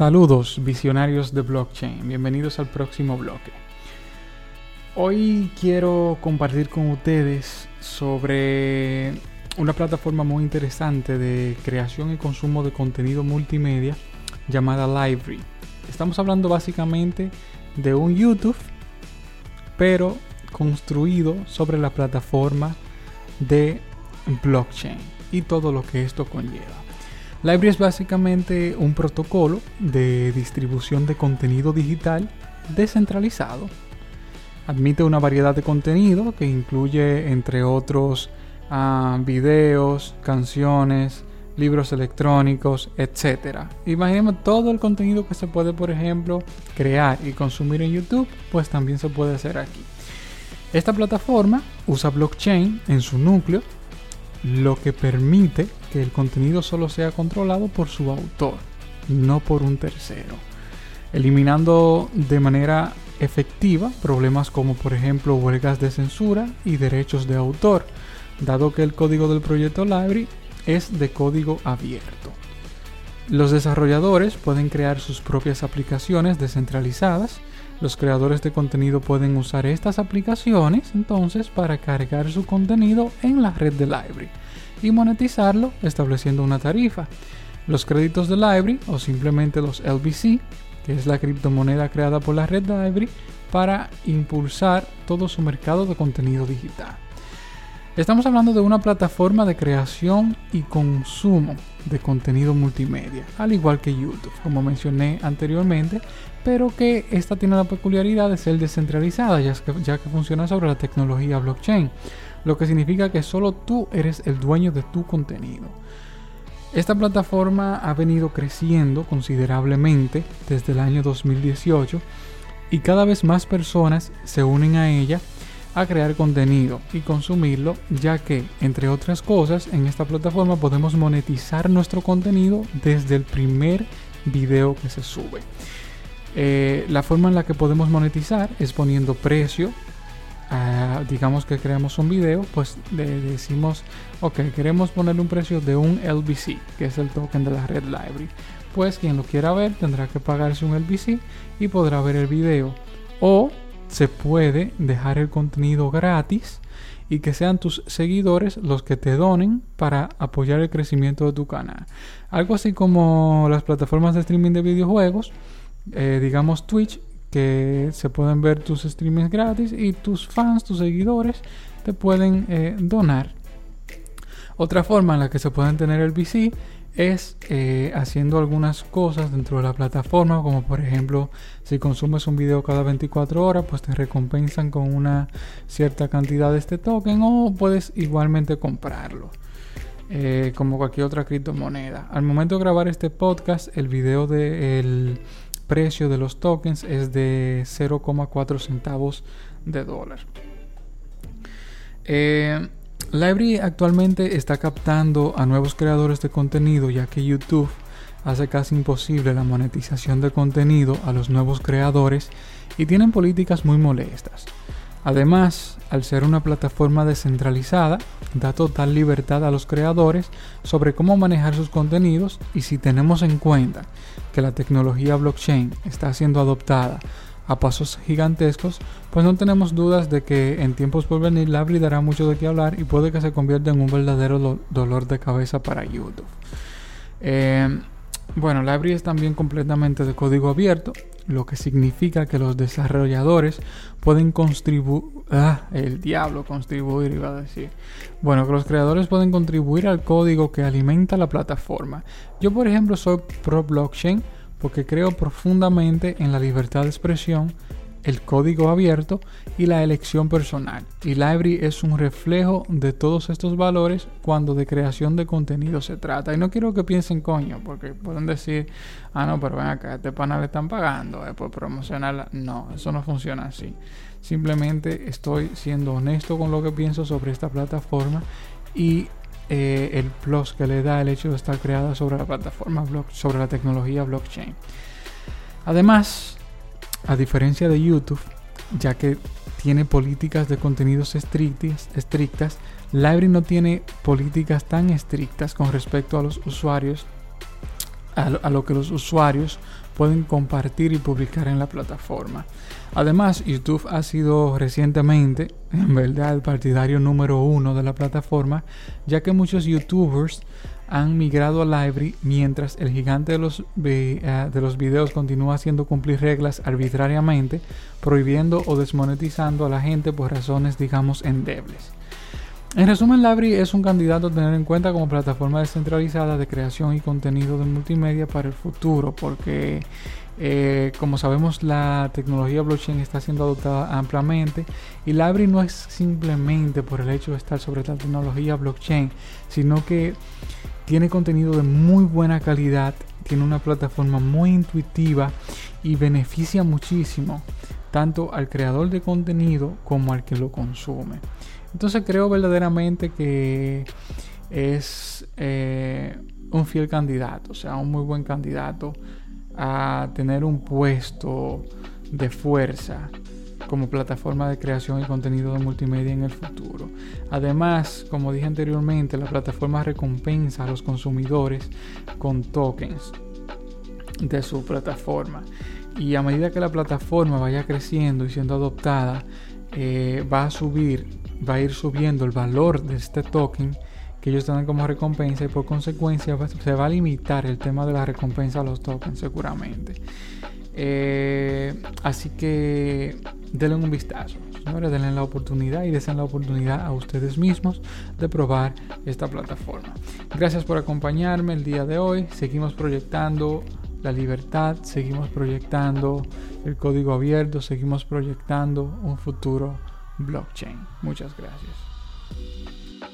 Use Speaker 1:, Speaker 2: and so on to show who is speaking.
Speaker 1: Saludos visionarios de blockchain, bienvenidos al próximo bloque. Hoy quiero compartir con ustedes sobre una plataforma muy interesante de creación y consumo de contenido multimedia llamada Library. Estamos hablando básicamente de un YouTube, pero construido sobre la plataforma de blockchain y todo lo que esto conlleva. Library es básicamente un protocolo de distribución de contenido digital descentralizado. Admite una variedad de contenido que incluye, entre otros, uh, videos, canciones, libros electrónicos, etc. Imaginemos todo el contenido que se puede, por ejemplo, crear y consumir en YouTube, pues también se puede hacer aquí. Esta plataforma usa blockchain en su núcleo, lo que permite que el contenido solo sea controlado por su autor, no por un tercero, eliminando de manera efectiva problemas como por ejemplo huelgas de censura y derechos de autor, dado que el código del proyecto Library es de código abierto. Los desarrolladores pueden crear sus propias aplicaciones descentralizadas. Los creadores de contenido pueden usar estas aplicaciones entonces para cargar su contenido en la red de Library y monetizarlo estableciendo una tarifa. Los créditos de Library o simplemente los LBC, que es la criptomoneda creada por la red Library para impulsar todo su mercado de contenido digital. Estamos hablando de una plataforma de creación y consumo de contenido multimedia, al igual que YouTube, como mencioné anteriormente, pero que esta tiene la peculiaridad de ser descentralizada, ya que, funciona sobre la tecnología blockchain lo que significa que solo tú eres el dueño de tu contenido. Esta plataforma ha venido creciendo considerablemente desde el año 2018 y cada vez más personas se unen a ella a crear contenido y consumirlo, ya que, entre otras cosas, en esta plataforma podemos monetizar nuestro contenido desde el primer video que se sube. Eh, la forma en la que podemos monetizar es poniendo precio Ah, digamos que creamos un video, pues le decimos, ok, queremos ponerle un precio de un LBC, que es el token de la red library. Pues quien lo quiera ver tendrá que pagarse un LBC y podrá ver el video. O se puede dejar el contenido gratis y que sean tus seguidores los que te donen para apoyar el crecimiento de tu canal. Algo así como las plataformas de streaming de videojuegos, eh, digamos Twitch, que se pueden ver tus streamings gratis y tus fans, tus seguidores, te pueden eh, donar. Otra forma en la que se pueden tener el VC es eh, haciendo algunas cosas dentro de la plataforma, como por ejemplo si consumes un video cada 24 horas, pues te recompensan con una cierta cantidad de este token o puedes igualmente comprarlo. Eh, como cualquier otra criptomoneda. Al momento de grabar este podcast, el video del precio de los tokens es de 0,4 centavos de dólar. Eh, Library actualmente está captando a nuevos creadores de contenido ya que YouTube hace casi imposible la monetización de contenido a los nuevos creadores y tienen políticas muy molestas. Además, al ser una plataforma descentralizada, da total libertad a los creadores sobre cómo manejar sus contenidos y si tenemos en cuenta que la tecnología blockchain está siendo adoptada a pasos gigantescos, pues no tenemos dudas de que en tiempos por venir Labri dará mucho de qué hablar y puede que se convierta en un verdadero dolor de cabeza para YouTube. Eh, bueno, Library es también completamente de código abierto, lo que significa que los desarrolladores pueden contribuir... Ah, el diablo, contribuir iba a decir. Bueno, que los creadores pueden contribuir al código que alimenta la plataforma. Yo, por ejemplo, soy pro blockchain porque creo profundamente en la libertad de expresión el código abierto y la elección personal. Y Library es un reflejo de todos estos valores cuando de creación de contenido se trata. Y no quiero que piensen coño, porque pueden decir, ah, no, pero ven acá, este pana le están pagando eh, por promocionarla. No, eso no funciona así. Simplemente estoy siendo honesto con lo que pienso sobre esta plataforma y eh, el plus que le da el hecho de estar creada sobre la plataforma, sobre la tecnología blockchain. Además, a diferencia de YouTube, ya que tiene políticas de contenidos estrictas, estrictas, Library no tiene políticas tan estrictas con respecto a los usuarios a lo que los usuarios pueden compartir y publicar en la plataforma. Además, YouTube ha sido recientemente, en verdad, el partidario número uno de la plataforma, ya que muchos YouTubers han migrado a Library mientras el gigante de los, eh, de los videos continúa haciendo cumplir reglas arbitrariamente, prohibiendo o desmonetizando a la gente por razones, digamos, endebles. En resumen, Library es un candidato a tener en cuenta como plataforma descentralizada de creación y contenido de multimedia para el futuro, porque eh, como sabemos, la tecnología blockchain está siendo adoptada ampliamente y Library no es simplemente por el hecho de estar sobre la tecnología blockchain, sino que tiene contenido de muy buena calidad, tiene una plataforma muy intuitiva y beneficia muchísimo tanto al creador de contenido como al que lo consume. Entonces creo verdaderamente que es eh, un fiel candidato, o sea, un muy buen candidato a tener un puesto de fuerza como plataforma de creación y contenido de multimedia en el futuro. Además, como dije anteriormente, la plataforma recompensa a los consumidores con tokens de su plataforma. Y a medida que la plataforma vaya creciendo y siendo adoptada, eh, va a subir, va a ir subiendo el valor de este token que ellos dan como recompensa y por consecuencia se va a limitar el tema de la recompensa a los tokens seguramente. Eh, así que denle un vistazo, señores, denle la oportunidad y deseen la oportunidad a ustedes mismos de probar esta plataforma. Gracias por acompañarme el día de hoy. Seguimos proyectando la libertad, seguimos proyectando el código abierto, seguimos proyectando un futuro blockchain. Muchas gracias.